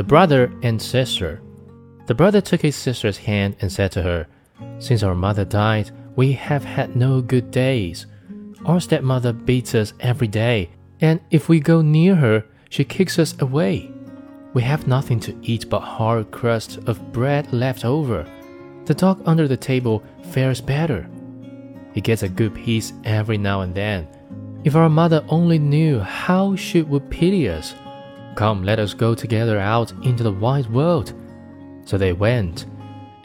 The Brother and Sister. The brother took his sister's hand and said to her, Since our mother died, we have had no good days. Our stepmother beats us every day, and if we go near her, she kicks us away. We have nothing to eat but hard crusts of bread left over. The dog under the table fares better. He gets a good piece every now and then. If our mother only knew how she would pity us. Come, let us go together out into the wide world. So they went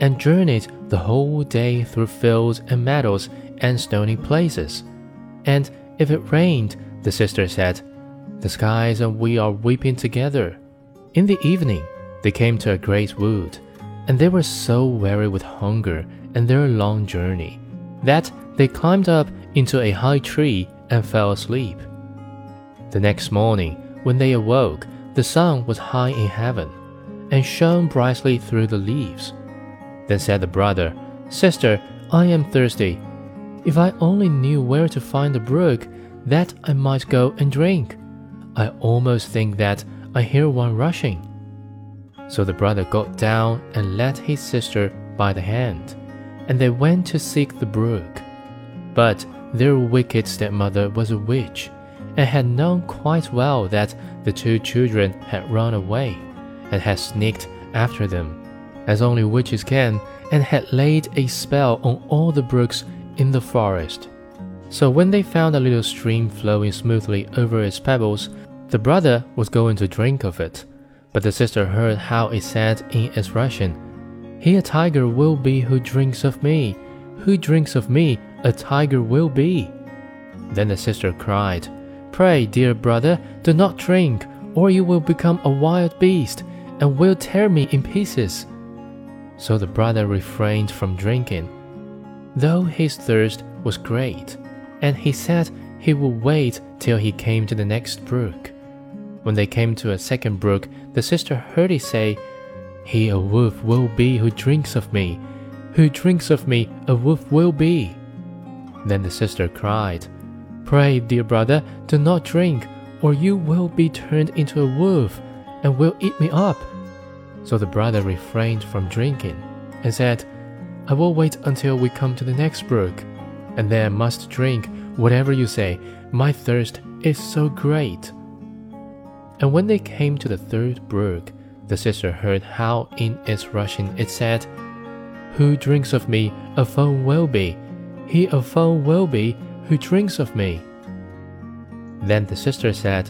and journeyed the whole day through fields and meadows and stony places. And if it rained, the sister said, The skies and we are weeping together. In the evening, they came to a great wood, and they were so weary with hunger and their long journey that they climbed up into a high tree and fell asleep. The next morning, when they awoke, the sun was high in heaven and shone brightly through the leaves. Then said the brother, Sister, I am thirsty. If I only knew where to find a brook, that I might go and drink. I almost think that I hear one rushing. So the brother got down and led his sister by the hand, and they went to seek the brook. But their wicked stepmother was a witch, and had known quite well that the two children had run away, and had sneaked after them, as only witches can, and had laid a spell on all the brooks in the forest. So when they found a little stream flowing smoothly over its pebbles, the brother was going to drink of it, but the sister heard how it said in its Russian, He a tiger will be who drinks of me, who drinks of me, a tiger will be. Then the sister cried, Pray, dear brother, do not drink, or you will become a wild beast and will tear me in pieces. So the brother refrained from drinking, though his thirst was great, and he said he would wait till he came to the next brook. When they came to a second brook, the sister heard it say, He a wolf will be who drinks of me, who drinks of me a wolf will be. Then the sister cried, Pray, dear brother, do not drink, or you will be turned into a wolf and will eat me up. So the brother refrained from drinking and said, I will wait until we come to the next brook, and then must drink whatever you say. My thirst is so great. And when they came to the third brook, the sister heard how in its rushing it said, Who drinks of me, a foe will be. He a foe will be who drinks of me. Then the sister said,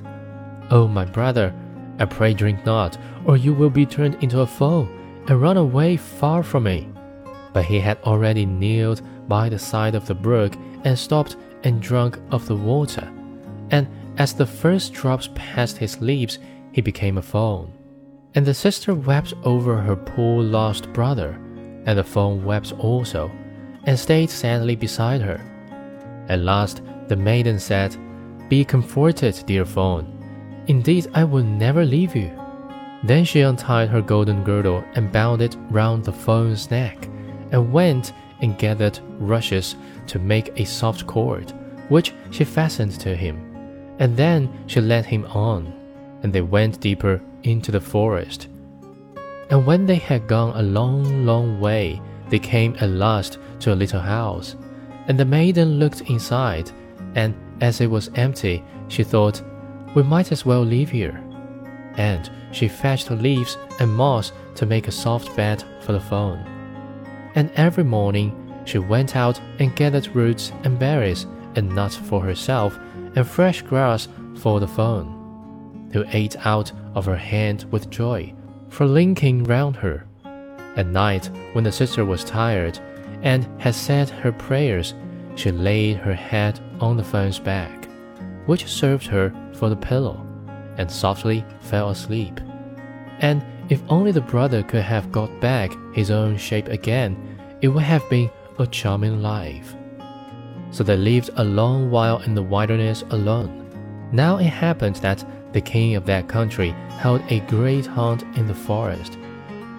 O my brother, I pray drink not, or you will be turned into a foe, and run away far from me. But he had already kneeled by the side of the brook and stopped and drunk of the water. And as the first drops passed his lips, he became a foam. And the sister wept over her poor lost brother, and the foam wept also, and stayed sadly beside her. At last the maiden said, Be comforted, dear fawn. Indeed, I will never leave you. Then she untied her golden girdle and bound it round the fawn's neck, and went and gathered rushes to make a soft cord, which she fastened to him. And then she led him on, and they went deeper into the forest. And when they had gone a long, long way, they came at last to a little house. And the maiden looked inside, and as it was empty, she thought, We might as well live here. And she fetched leaves and moss to make a soft bed for the fawn. And every morning she went out and gathered roots and berries and nuts for herself and fresh grass for the fawn, who ate out of her hand with joy, for linking round her. At night, when the sister was tired and had said her prayers, she laid her head on the fawn's back, which served her for the pillow, and softly fell asleep. And if only the brother could have got back his own shape again, it would have been a charming life. So they lived a long while in the wilderness alone. Now it happened that the king of that country held a great hunt in the forest.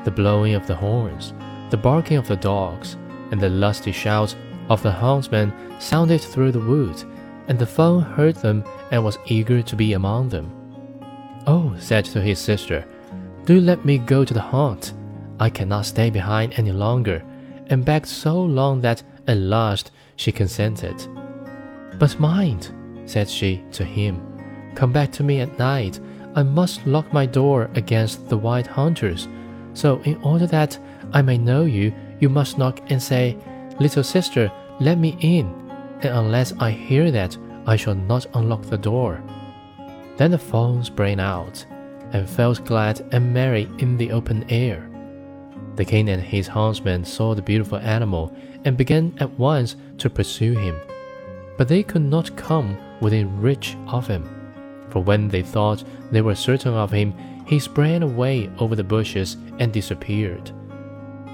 The blowing of the horns, the barking of the dogs, and the lusty shouts of the huntsmen sounded through the woods, and the fawn heard them and was eager to be among them. Oh, said to his sister, Do let me go to the hunt. I cannot stay behind any longer, and begged so long that at last she consented. But mind, said she to him, come back to me at night. I must lock my door against the white hunters. So, in order that I may know you, you must knock and say, Little sister, let me in. And unless I hear that, I shall not unlock the door. Then the fawn sprang out, and felt glad and merry in the open air. The king and his huntsmen saw the beautiful animal and began at once to pursue him. But they could not come within reach of him, for when they thought they were certain of him, he sprang away over the bushes and disappeared.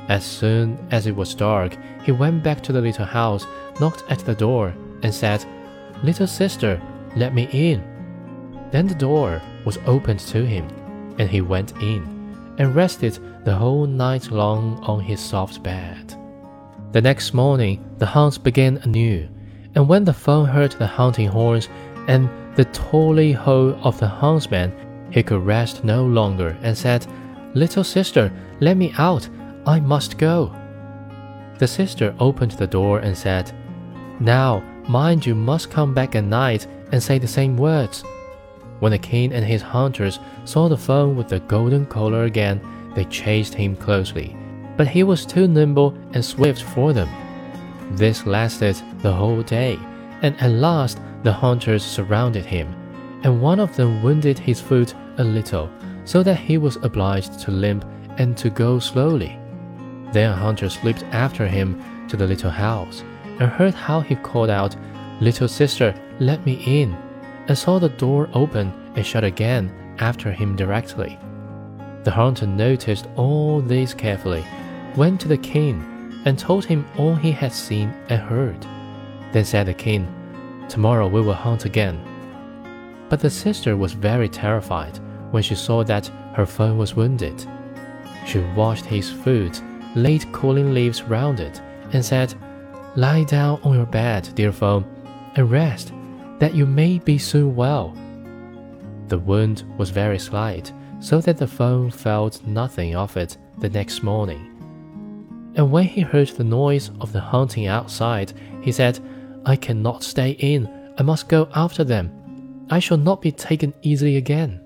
As soon as it was dark, he went back to the little house, knocked at the door, and said, Little sister, let me in. Then the door was opened to him, and he went in, and rested the whole night long on his soft bed. The next morning, the hunt began anew, and when the fawn heard the hunting horns and the tally ho of the huntsman, he could rest no longer, and said, Little sister, let me out, I must go. The sister opened the door and said, Now, mind you must come back at night and say the same words. When the king and his hunters saw the fawn with the golden collar again, they chased him closely, but he was too nimble and swift for them. This lasted the whole day, and at last the hunters surrounded him, and one of them wounded his foot a little, so that he was obliged to limp and to go slowly. Then a hunter slipped after him to the little house, and heard how he called out, Little sister, let me in, and saw the door open and shut again after him directly. The hunter noticed all this carefully, went to the king, and told him all he had seen and heard. Then said the king, Tomorrow we will hunt again. But the sister was very terrified when she saw that her fawn was wounded. She washed his foot, laid cooling leaves round it, and said, Lie down on your bed, dear fawn, and rest, that you may be soon well. The wound was very slight, so that the fawn felt nothing of it the next morning. And when he heard the noise of the hunting outside, he said, I cannot stay in. I must go after them. I shall not be taken easily again.